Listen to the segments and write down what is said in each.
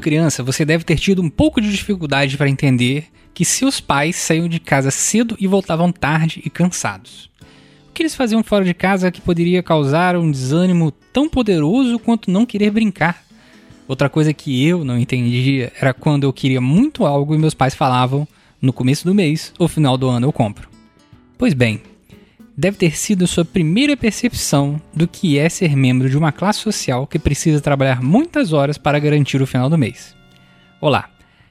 Criança, você deve ter tido um pouco de dificuldade para entender que seus pais saíam de casa cedo e voltavam tarde e cansados. O que eles faziam fora de casa que poderia causar um desânimo tão poderoso quanto não querer brincar? Outra coisa que eu não entendia era quando eu queria muito algo e meus pais falavam: no começo do mês ou final do ano eu compro. Pois bem, deve ter sido sua primeira percepção do que é ser membro de uma classe social que precisa trabalhar muitas horas para garantir o final do mês. Olá,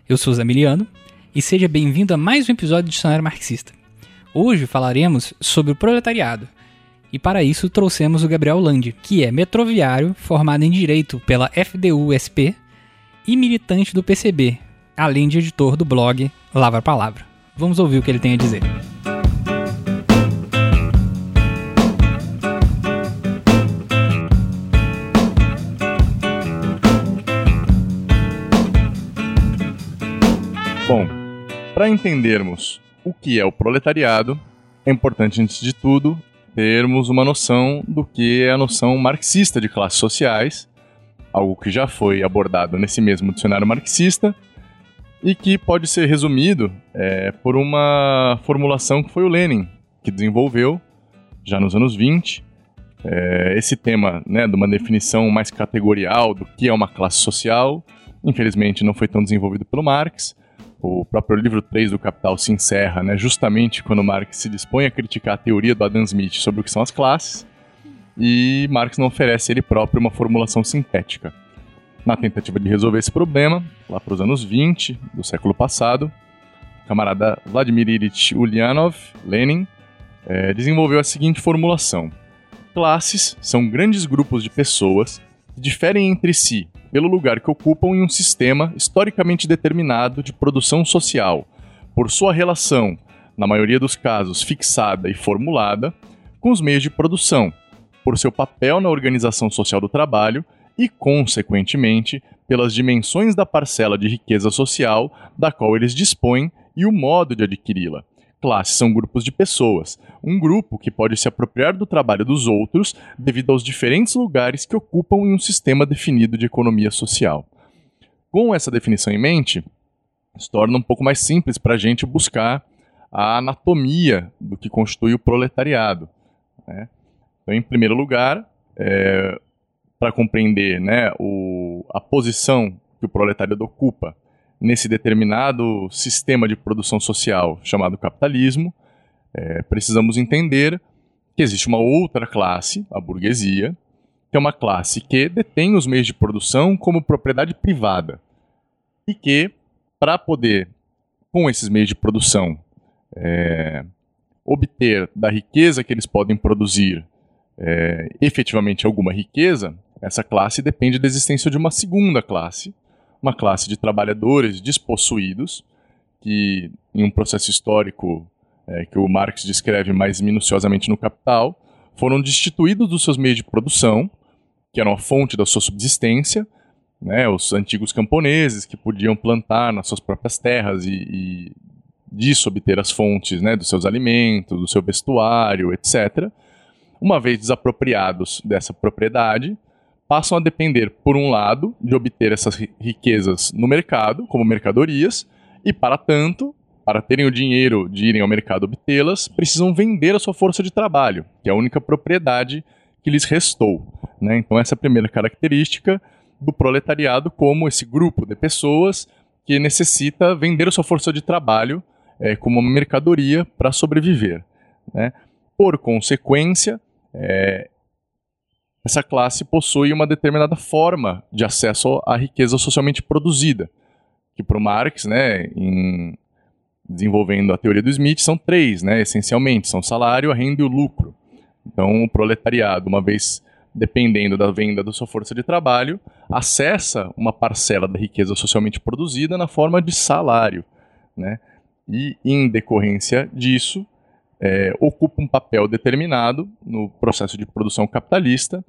eu sou Zamiliano e seja bem-vindo a mais um episódio do Dicionário Marxista. Hoje falaremos sobre o proletariado. E para isso trouxemos o Gabriel Landi, que é metroviário, formado em Direito pela FDU-SP e militante do PCB, além de editor do blog Lava Palavra. Vamos ouvir o que ele tem a dizer. Para entendermos o que é o proletariado, é importante, antes de tudo, termos uma noção do que é a noção marxista de classes sociais, algo que já foi abordado nesse mesmo dicionário marxista e que pode ser resumido é, por uma formulação que foi o Lenin que desenvolveu já nos anos 20. É, esse tema né, de uma definição mais categorial do que é uma classe social, infelizmente não foi tão desenvolvido pelo Marx, o próprio livro 3 do Capital se encerra né, justamente quando Marx se dispõe a criticar a teoria do Adam Smith sobre o que são as classes, e Marx não oferece ele próprio uma formulação sintética. Na tentativa de resolver esse problema, lá para os anos 20 do século passado, o camarada Vladimir Ilyich Ulyanov, Lenin, é, desenvolveu a seguinte formulação: Classes são grandes grupos de pessoas que diferem entre si pelo lugar que ocupam em um sistema historicamente determinado de produção social, por sua relação, na maioria dos casos fixada e formulada, com os meios de produção, por seu papel na organização social do trabalho e, consequentemente, pelas dimensões da parcela de riqueza social da qual eles dispõem e o modo de adquiri-la. Classes são grupos de pessoas, um grupo que pode se apropriar do trabalho dos outros devido aos diferentes lugares que ocupam em um sistema definido de economia social. Com essa definição em mente, se torna um pouco mais simples para a gente buscar a anatomia do que constitui o proletariado. Né? Então, em primeiro lugar, é, para compreender né, o, a posição que o proletariado ocupa nesse determinado sistema de produção social chamado capitalismo, é, precisamos entender que existe uma outra classe, a burguesia, que é uma classe que detém os meios de produção como propriedade privada e que, para poder, com esses meios de produção, é, obter da riqueza que eles podem produzir é, efetivamente alguma riqueza, essa classe depende da existência de uma segunda classe, uma classe de trabalhadores despossuídos, que em um processo histórico é, que o Marx descreve mais minuciosamente no Capital, foram destituídos dos seus meios de produção, que eram a fonte da sua subsistência, né, os antigos camponeses que podiam plantar nas suas próprias terras e, e disso obter as fontes né, dos seus alimentos, do seu vestuário, etc. Uma vez desapropriados dessa propriedade, passam a depender, por um lado, de obter essas riquezas no mercado, como mercadorias, e para tanto, para terem o dinheiro de irem ao mercado obtê-las, precisam vender a sua força de trabalho, que é a única propriedade que lhes restou. Né? Então, essa é a primeira característica do proletariado como esse grupo de pessoas que necessita vender a sua força de trabalho é, como mercadoria para sobreviver. Né? Por consequência, é, essa classe possui uma determinada forma de acesso à riqueza socialmente produzida, que para o Marx, né, em desenvolvendo a teoria do Smith, são três, né, essencialmente, são salário, a renda e o lucro. Então, o proletariado, uma vez dependendo da venda da sua força de trabalho, acessa uma parcela da riqueza socialmente produzida na forma de salário, né? E, em decorrência disso, é, ocupa um papel determinado no processo de produção capitalista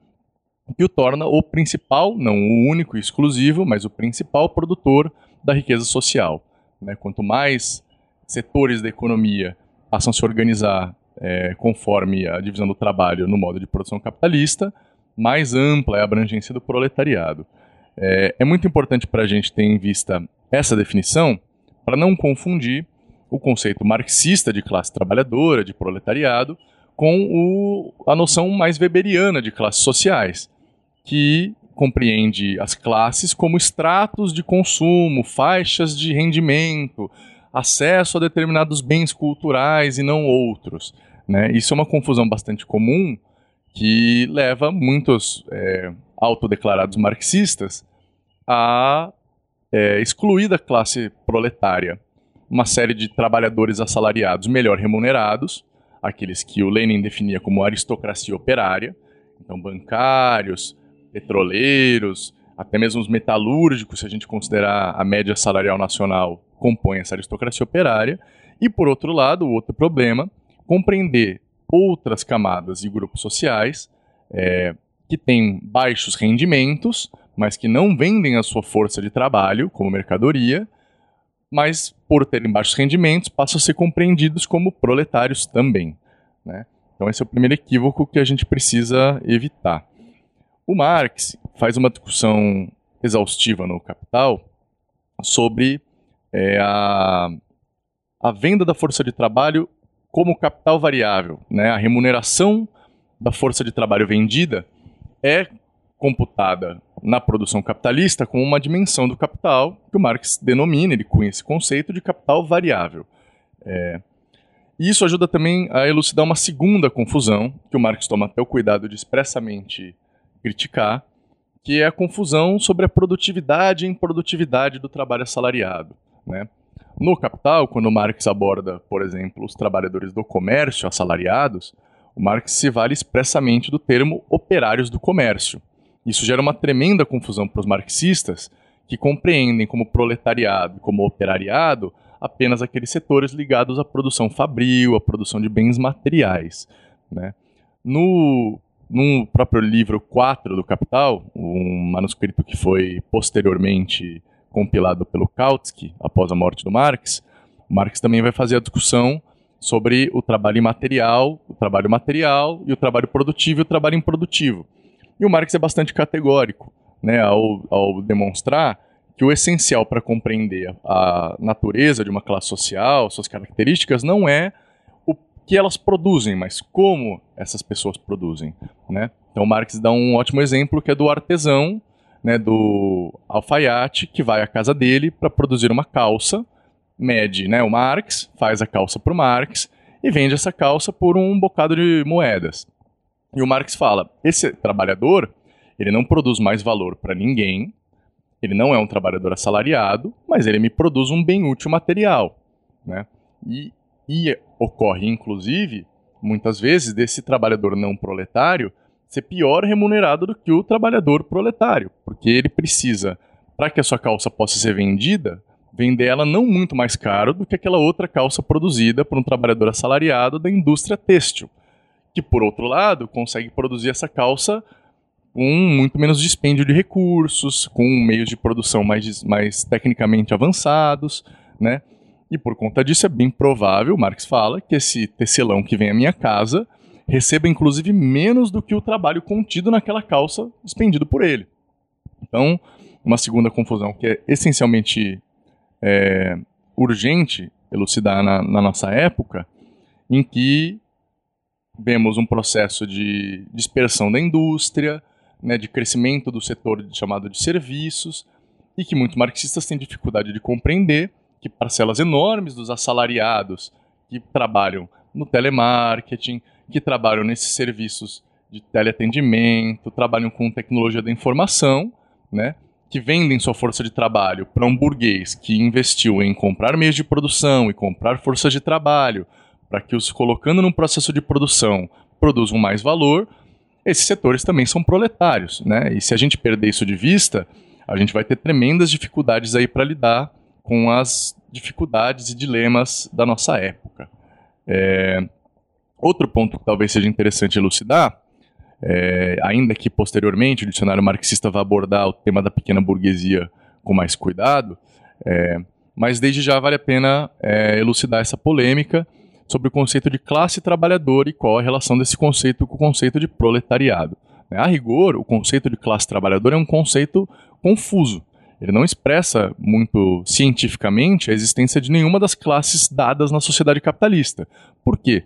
que o torna o principal, não o único e exclusivo, mas o principal produtor da riqueza social. Né? Quanto mais setores da economia passam a se organizar é, conforme a divisão do trabalho no modo de produção capitalista, mais ampla é a abrangência do proletariado. É, é muito importante para a gente ter em vista essa definição para não confundir o conceito marxista de classe trabalhadora, de proletariado, com o, a noção mais weberiana de classes sociais, que compreende as classes como estratos de consumo, faixas de rendimento, acesso a determinados bens culturais e não outros. Né? Isso é uma confusão bastante comum que leva muitos é, autodeclarados marxistas a é, excluir da classe proletária uma série de trabalhadores assalariados melhor remunerados, aqueles que o Lenin definia como aristocracia operária, então bancários, petroleiros, até mesmo os metalúrgicos, se a gente considerar a média salarial nacional, compõe essa aristocracia operária. E por outro lado, o outro problema, compreender outras camadas e grupos sociais é, que têm baixos rendimentos, mas que não vendem a sua força de trabalho como mercadoria, mas por terem baixos rendimentos, passam a ser compreendidos como proletários também. Né? Então, esse é o primeiro equívoco que a gente precisa evitar. O Marx faz uma discussão exaustiva no Capital sobre é, a, a venda da força de trabalho como capital variável. Né? A remuneração da força de trabalho vendida é computada na produção capitalista com uma dimensão do capital que o Marx denomina, ele cunha esse conceito de capital variável. É, e isso ajuda também a elucidar uma segunda confusão, que o Marx toma até o cuidado de expressamente criticar, que é a confusão sobre a produtividade e improdutividade do trabalho assalariado. Né? No Capital, quando Marx aborda, por exemplo, os trabalhadores do comércio assalariados, o Marx se vale expressamente do termo operários do comércio. Isso gera uma tremenda confusão para os marxistas, que compreendem como proletariado e como operariado apenas aqueles setores ligados à produção fabril, à produção de bens materiais. Né? No, no próprio livro 4 do Capital, um manuscrito que foi posteriormente compilado pelo Kautsky, após a morte do Marx, Marx também vai fazer a discussão sobre o trabalho imaterial, o trabalho material e o trabalho produtivo e o trabalho improdutivo. E o Marx é bastante categórico né, ao, ao demonstrar que o essencial para compreender a natureza de uma classe social, suas características, não é o que elas produzem, mas como essas pessoas produzem. Né? Então, Marx dá um ótimo exemplo que é do artesão, né, do alfaiate, que vai à casa dele para produzir uma calça, mede né, o Marx, faz a calça para o Marx e vende essa calça por um bocado de moedas. E o Marx fala: esse trabalhador, ele não produz mais valor para ninguém, ele não é um trabalhador assalariado, mas ele me produz um bem útil material. Né? E, e ocorre, inclusive, muitas vezes, desse trabalhador não proletário ser pior remunerado do que o trabalhador proletário, porque ele precisa, para que a sua calça possa ser vendida, vender ela não muito mais caro do que aquela outra calça produzida por um trabalhador assalariado da indústria têxtil que por outro lado consegue produzir essa calça com muito menos dispêndio de recursos, com meios de produção mais, mais tecnicamente avançados, né? E por conta disso é bem provável, Marx fala, que esse tecelão que vem à minha casa receba inclusive menos do que o trabalho contido naquela calça expendido por ele. Então, uma segunda confusão que é essencialmente é, urgente elucidar na, na nossa época, em que vemos um processo de dispersão da indústria, né, de crescimento do setor chamado de serviços, e que muitos marxistas têm dificuldade de compreender que parcelas enormes dos assalariados que trabalham no telemarketing, que trabalham nesses serviços de teleatendimento, trabalham com tecnologia da informação, né, que vendem sua força de trabalho para um burguês que investiu em comprar meios de produção e comprar força de trabalho para que os colocando num processo de produção produzam mais valor, esses setores também são proletários, né? E se a gente perder isso de vista, a gente vai ter tremendas dificuldades aí para lidar com as dificuldades e dilemas da nossa época. É... Outro ponto que talvez seja interessante elucidar, é... ainda que posteriormente o dicionário marxista vá abordar o tema da pequena burguesia com mais cuidado, é... mas desde já vale a pena é, elucidar essa polêmica sobre o conceito de classe trabalhadora e qual a relação desse conceito com o conceito de proletariado. Né? A rigor, o conceito de classe trabalhadora é um conceito confuso. Ele não expressa muito cientificamente a existência de nenhuma das classes dadas na sociedade capitalista. Por quê?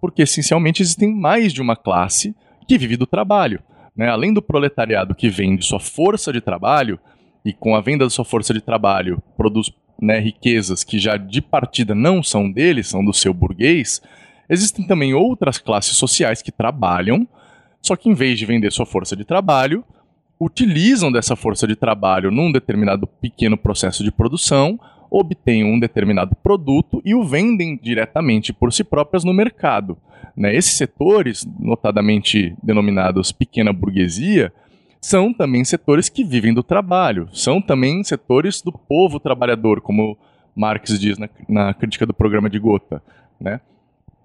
Porque essencialmente existem mais de uma classe que vive do trabalho. Né? Além do proletariado que vende sua força de trabalho, e com a venda da sua força de trabalho produz né, riquezas que já de partida não são dele, são do seu burguês, existem também outras classes sociais que trabalham, só que em vez de vender sua força de trabalho, utilizam dessa força de trabalho num determinado pequeno processo de produção, obtêm um determinado produto e o vendem diretamente por si próprias no mercado. Né? Esses setores, notadamente denominados pequena burguesia, são também setores que vivem do trabalho, são também setores do povo trabalhador, como Marx diz na, na crítica do programa de Gotha. Né?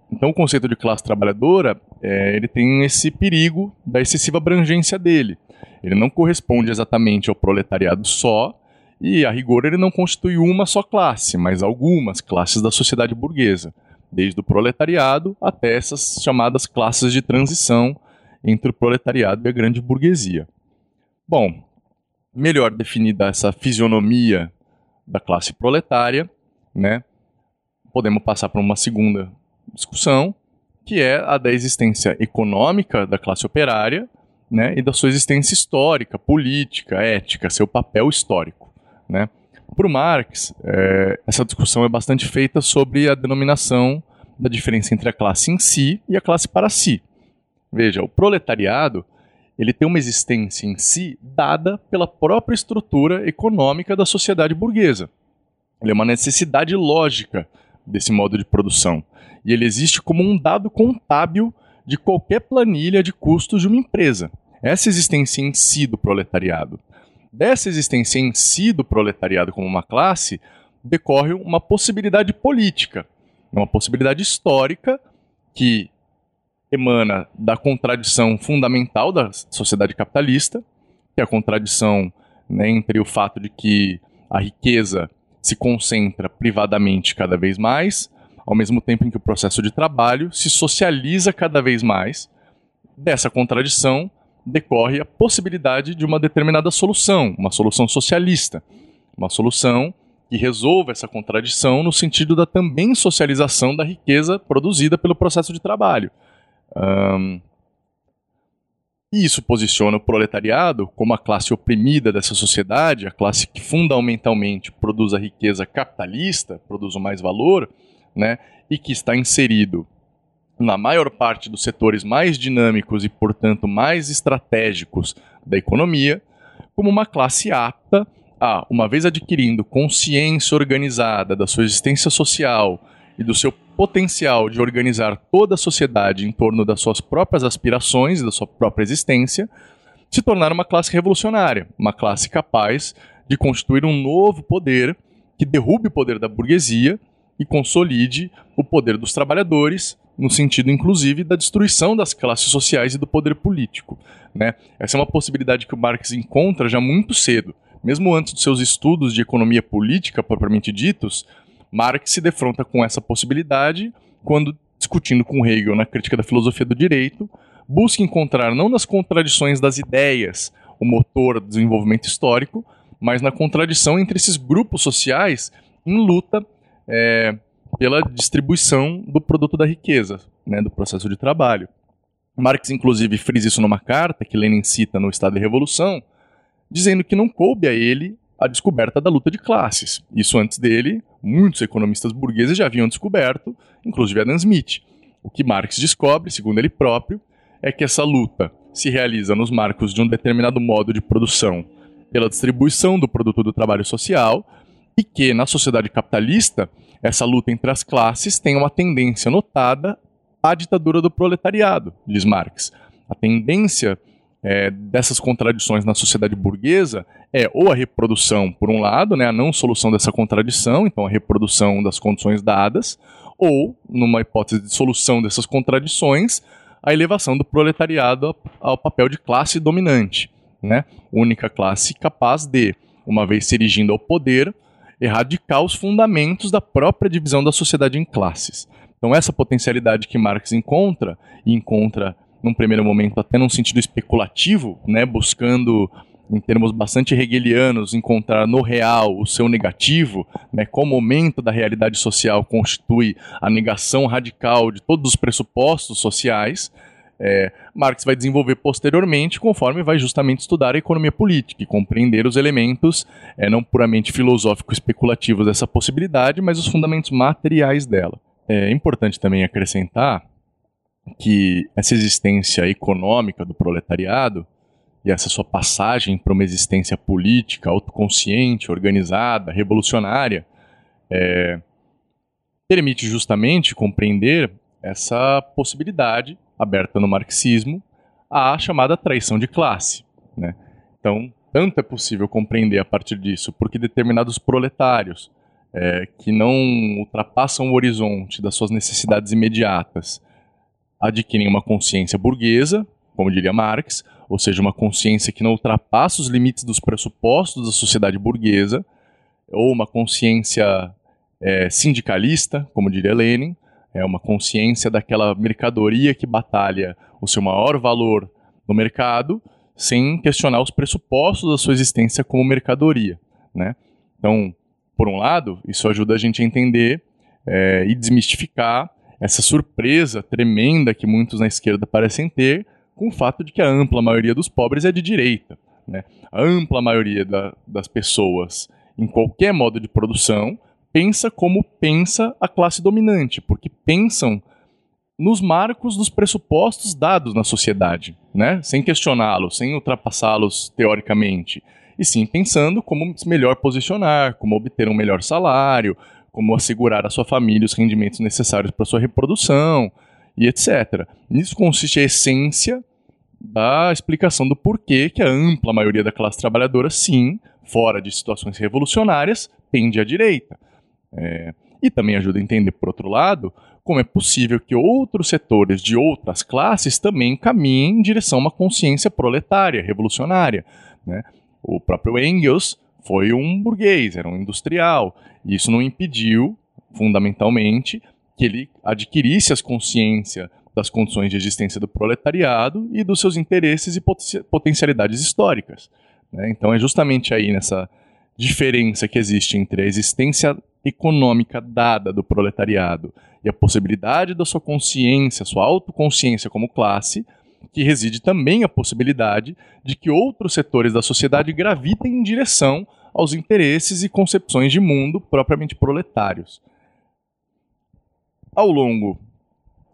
Então, o conceito de classe trabalhadora é, ele tem esse perigo da excessiva abrangência dele. Ele não corresponde exatamente ao proletariado só, e a rigor ele não constitui uma só classe, mas algumas classes da sociedade burguesa, desde o proletariado até essas chamadas classes de transição entre o proletariado e a grande burguesia. Bom, melhor definida essa fisionomia da classe proletária, né? Podemos passar para uma segunda discussão, que é a da existência econômica da classe operária, né, e da sua existência histórica, política, ética, seu papel histórico, né? Para o Marx, é, essa discussão é bastante feita sobre a denominação da diferença entre a classe em si e a classe para si. Veja, o proletariado ele tem uma existência em si dada pela própria estrutura econômica da sociedade burguesa. Ele é uma necessidade lógica desse modo de produção. E ele existe como um dado contábil de qualquer planilha de custos de uma empresa. Essa existência em si do proletariado. Dessa existência em si do proletariado como uma classe, decorre uma possibilidade política, uma possibilidade histórica que emana da contradição fundamental da sociedade capitalista, que é a contradição né, entre o fato de que a riqueza se concentra privadamente cada vez mais, ao mesmo tempo em que o processo de trabalho se socializa cada vez mais. Dessa contradição decorre a possibilidade de uma determinada solução, uma solução socialista, uma solução que resolva essa contradição no sentido da também socialização da riqueza produzida pelo processo de trabalho. Um, e isso posiciona o proletariado como a classe oprimida dessa sociedade, a classe que fundamentalmente produz a riqueza capitalista, produz o mais valor, né, e que está inserido na maior parte dos setores mais dinâmicos e, portanto, mais estratégicos da economia, como uma classe apta a, uma vez adquirindo consciência organizada da sua existência social e do seu potencial de organizar toda a sociedade em torno das suas próprias aspirações da sua própria existência, se tornar uma classe revolucionária, uma classe capaz de constituir um novo poder que derrube o poder da burguesia e consolide o poder dos trabalhadores, no sentido inclusive da destruição das classes sociais e do poder político. Né? Essa é uma possibilidade que o Marx encontra já muito cedo. Mesmo antes dos seus estudos de economia política propriamente ditos, Marx se defronta com essa possibilidade quando, discutindo com Hegel na crítica da filosofia do direito, busca encontrar não nas contradições das ideias o motor do desenvolvimento histórico, mas na contradição entre esses grupos sociais em luta é, pela distribuição do produto da riqueza, né, do processo de trabalho. Marx, inclusive, frisa isso numa carta que Lenin cita no Estado da Revolução, dizendo que não coube a ele a descoberta da luta de classes. Isso antes dele, muitos economistas burgueses já haviam descoberto, inclusive Adam Smith. O que Marx descobre, segundo ele próprio, é que essa luta se realiza nos marcos de um determinado modo de produção pela distribuição do produto do trabalho social e que, na sociedade capitalista, essa luta entre as classes tem uma tendência notada à ditadura do proletariado, diz Marx. A tendência é, dessas contradições na sociedade burguesa é ou a reprodução, por um lado, né, a não solução dessa contradição, então a reprodução das condições dadas, ou, numa hipótese de solução dessas contradições, a elevação do proletariado ao papel de classe dominante, né, única classe capaz de, uma vez se erigindo ao poder, erradicar os fundamentos da própria divisão da sociedade em classes. Então, essa potencialidade que Marx encontra, e encontra num primeiro momento até num sentido especulativo, né, buscando em termos bastante hegelianos, encontrar no real o seu negativo, né, qual momento da realidade social constitui a negação radical de todos os pressupostos sociais, é, Marx vai desenvolver posteriormente, conforme vai justamente estudar a economia política e compreender os elementos é, não puramente filosóficos especulativos dessa possibilidade, mas os fundamentos materiais dela. É importante também acrescentar que essa existência econômica do proletariado e essa sua passagem para uma existência política, autoconsciente, organizada, revolucionária, é, permite justamente compreender essa possibilidade aberta no marxismo à chamada traição de classe. Né? Então, tanto é possível compreender a partir disso, porque determinados proletários é, que não ultrapassam o horizonte das suas necessidades imediatas adquirem uma consciência burguesa, como diria Marx, ou seja, uma consciência que não ultrapassa os limites dos pressupostos da sociedade burguesa, ou uma consciência é, sindicalista, como diria Lenin, é uma consciência daquela mercadoria que batalha o seu maior valor no mercado, sem questionar os pressupostos da sua existência como mercadoria. Né? Então, por um lado, isso ajuda a gente a entender é, e desmistificar essa surpresa tremenda que muitos na esquerda parecem ter com o fato de que a ampla maioria dos pobres é de direita. Né? A ampla maioria da, das pessoas, em qualquer modo de produção, pensa como pensa a classe dominante, porque pensam nos marcos dos pressupostos dados na sociedade, né? sem questioná-los, sem ultrapassá-los teoricamente, e sim pensando como se melhor posicionar, como obter um melhor salário, como assegurar à sua família os rendimentos necessários para sua reprodução e etc. Nisso consiste a essência da explicação do porquê que a ampla maioria da classe trabalhadora, sim, fora de situações revolucionárias, tende à direita. É, e também ajuda a entender, por outro lado, como é possível que outros setores de outras classes também caminhem em direção a uma consciência proletária, revolucionária. Né? O próprio Engels foi um burguês, era um industrial, e isso não impediu, fundamentalmente, que ele adquirisse as consciência das condições de existência do proletariado e dos seus interesses e potencialidades históricas. Né? Então é justamente aí nessa diferença que existe entre a existência econômica dada do proletariado e a possibilidade da sua consciência, sua autoconsciência como classe, que reside também a possibilidade de que outros setores da sociedade gravitem em direção aos interesses e concepções de mundo propriamente proletários. Ao longo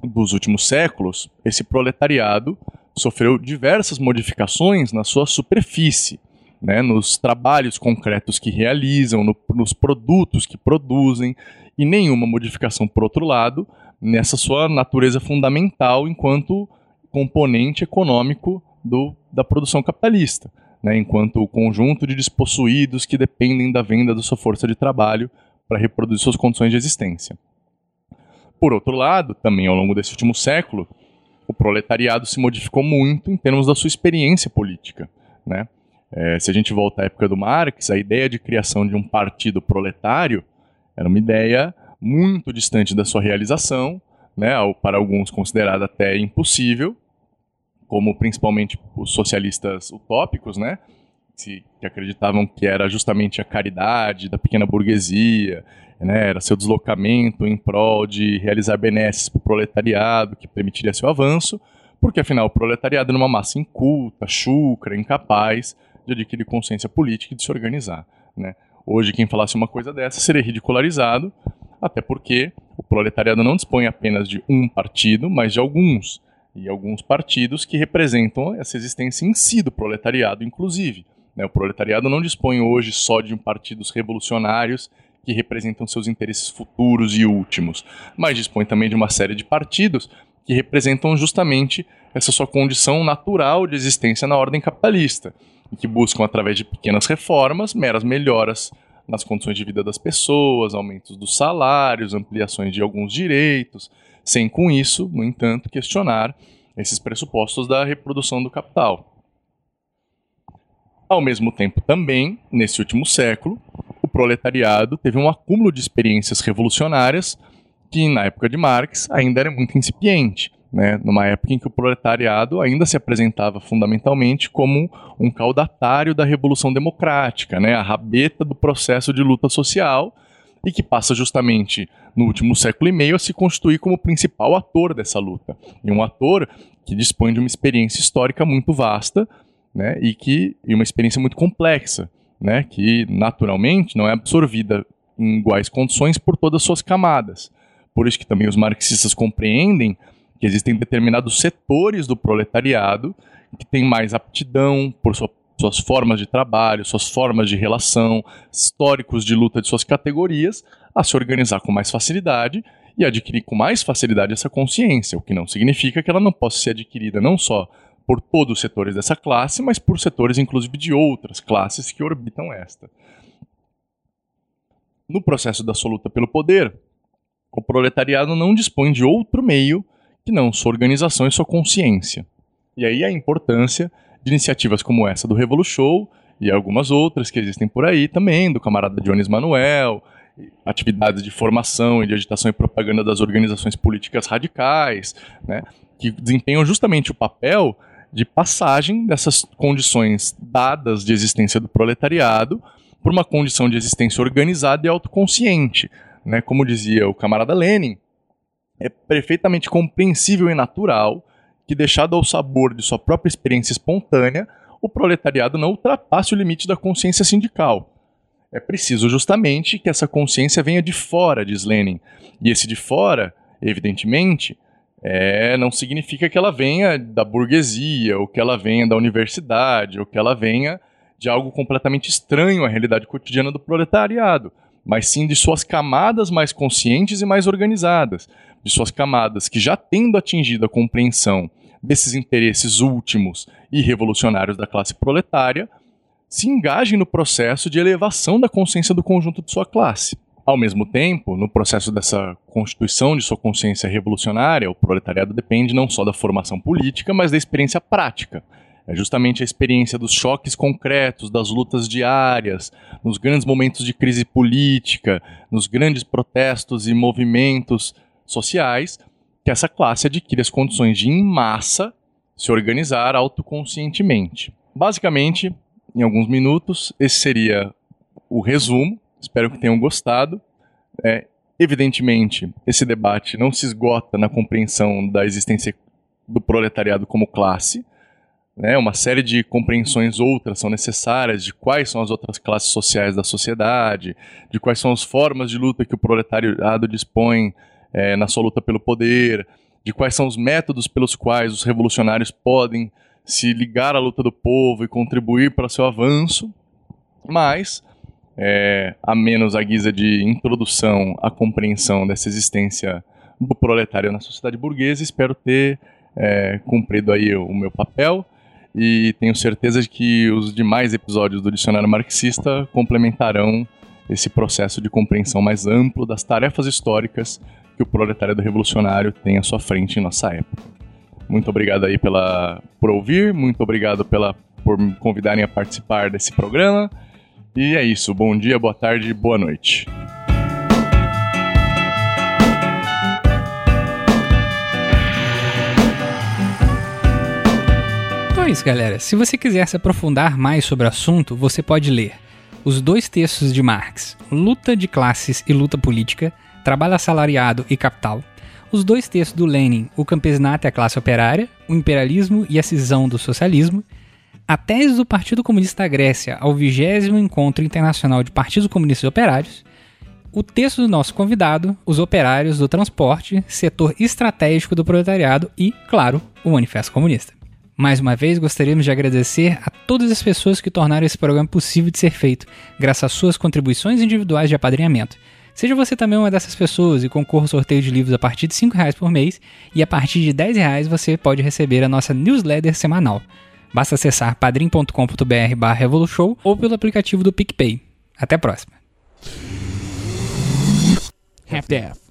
dos últimos séculos, esse proletariado sofreu diversas modificações na sua superfície, né, nos trabalhos concretos que realizam, no, nos produtos que produzem, e nenhuma modificação, por outro lado, nessa sua natureza fundamental enquanto componente econômico do, da produção capitalista, né, enquanto conjunto de despossuídos que dependem da venda da sua força de trabalho para reproduzir suas condições de existência. Por outro lado, também ao longo desse último século, o proletariado se modificou muito em termos da sua experiência política. Né? É, se a gente volta à época do Marx, a ideia de criação de um partido proletário era uma ideia muito distante da sua realização, né, para alguns considerada até impossível, como principalmente os socialistas utópicos, né, que acreditavam que era justamente a caridade da pequena burguesia, né, era seu deslocamento em prol de realizar benesses para o proletariado, que permitiria seu avanço, porque afinal o proletariado era uma massa inculta, chucra, incapaz de adquirir consciência política e de se organizar. Né. Hoje, quem falasse uma coisa dessa seria ridicularizado, até porque o proletariado não dispõe apenas de um partido, mas de alguns, e alguns partidos que representam essa existência em si do proletariado, inclusive. Né? O proletariado não dispõe hoje só de partidos revolucionários que representam seus interesses futuros e últimos, mas dispõe também de uma série de partidos que representam justamente essa sua condição natural de existência na ordem capitalista e que buscam, através de pequenas reformas, meras melhoras nas condições de vida das pessoas, aumentos dos salários, ampliações de alguns direitos, sem com isso, no entanto, questionar esses pressupostos da reprodução do capital. Ao mesmo tempo, também, nesse último século, o proletariado teve um acúmulo de experiências revolucionárias que, na época de Marx, ainda era muito incipiente. né, numa época em que o proletariado ainda se apresentava fundamentalmente como um caudatário da Revolução Democrática, né, a rabeta do processo de luta social, e que passa justamente no último século e meio a se constituir como principal ator dessa luta. E um ator que dispõe de uma experiência histórica muito vasta né, e, que, e uma experiência muito complexa, né, que naturalmente não é absorvida em iguais condições por todas as suas camadas. Por isso que também os marxistas compreendem que existem determinados setores do proletariado que têm mais aptidão por sua, suas formas de trabalho, suas formas de relação, históricos de luta de suas categorias, a se organizar com mais facilidade e adquirir com mais facilidade essa consciência, o que não significa que ela não possa ser adquirida não só por todos os setores dessa classe, mas por setores inclusive de outras classes que orbitam esta. No processo da sua luta pelo poder, o proletariado não dispõe de outro meio que não sua organização e sua consciência. E aí a importância de iniciativas como essa do Revolu Show e algumas outras que existem por aí também, do camarada Jones Manuel, atividades de formação e de agitação e propaganda das organizações políticas radicais, né, que desempenham justamente o papel de passagem dessas condições dadas de existência do proletariado por uma condição de existência organizada e autoconsciente. Né? Como dizia o camarada Lenin, é perfeitamente compreensível e natural que, deixado ao sabor de sua própria experiência espontânea, o proletariado não ultrapasse o limite da consciência sindical. É preciso justamente que essa consciência venha de fora, diz Lenin. E esse de fora, evidentemente, é, não significa que ela venha da burguesia, ou que ela venha da universidade, ou que ela venha de algo completamente estranho à realidade cotidiana do proletariado, mas sim de suas camadas mais conscientes e mais organizadas, de suas camadas que já tendo atingido a compreensão desses interesses últimos e revolucionários da classe proletária, se engajem no processo de elevação da consciência do conjunto de sua classe. Ao mesmo tempo, no processo dessa constituição de sua consciência revolucionária, o proletariado depende não só da formação política, mas da experiência prática. É justamente a experiência dos choques concretos, das lutas diárias, nos grandes momentos de crise política, nos grandes protestos e movimentos sociais, que essa classe adquire as condições de, em massa, se organizar autoconscientemente. Basicamente, em alguns minutos, esse seria o resumo Espero que tenham gostado. É, evidentemente, esse debate não se esgota na compreensão da existência do proletariado como classe. Né? Uma série de compreensões outras são necessárias de quais são as outras classes sociais da sociedade, de quais são as formas de luta que o proletariado dispõe é, na sua luta pelo poder, de quais são os métodos pelos quais os revolucionários podem se ligar à luta do povo e contribuir para seu avanço. Mas é, a menos a guisa de introdução à compreensão dessa existência do proletário na sociedade burguesa, espero ter é, cumprido aí o meu papel e tenho certeza de que os demais episódios do Dicionário Marxista complementarão esse processo de compreensão mais amplo das tarefas históricas que o proletariado revolucionário tem à sua frente em nossa época. Muito obrigado aí pela, por ouvir, muito obrigado pela, por me convidarem a participar desse programa. E é isso. Bom dia, boa tarde, boa noite. Então é isso, galera. Se você quiser se aprofundar mais sobre o assunto, você pode ler os dois textos de Marx, Luta de Classes e Luta Política, Trabalho Assalariado e Capital, os dois textos do Lenin, O Campesinato e a Classe Operária, O Imperialismo e a Cisão do Socialismo, a tese do Partido Comunista da Grécia ao 20 Encontro Internacional de Partidos Comunistas Operários, o texto do nosso convidado, os operários do transporte, setor estratégico do proletariado e, claro, o Manifesto Comunista. Mais uma vez, gostaríamos de agradecer a todas as pessoas que tornaram esse programa possível de ser feito, graças às suas contribuições individuais de apadrinhamento. Seja você também uma dessas pessoas e concorra ao sorteio de livros a partir de R$ reais por mês, e a partir de R$ reais você pode receber a nossa newsletter semanal. Basta acessar padrim.com.br barra ou pelo aplicativo do PicPay. Até a próxima. Half-Death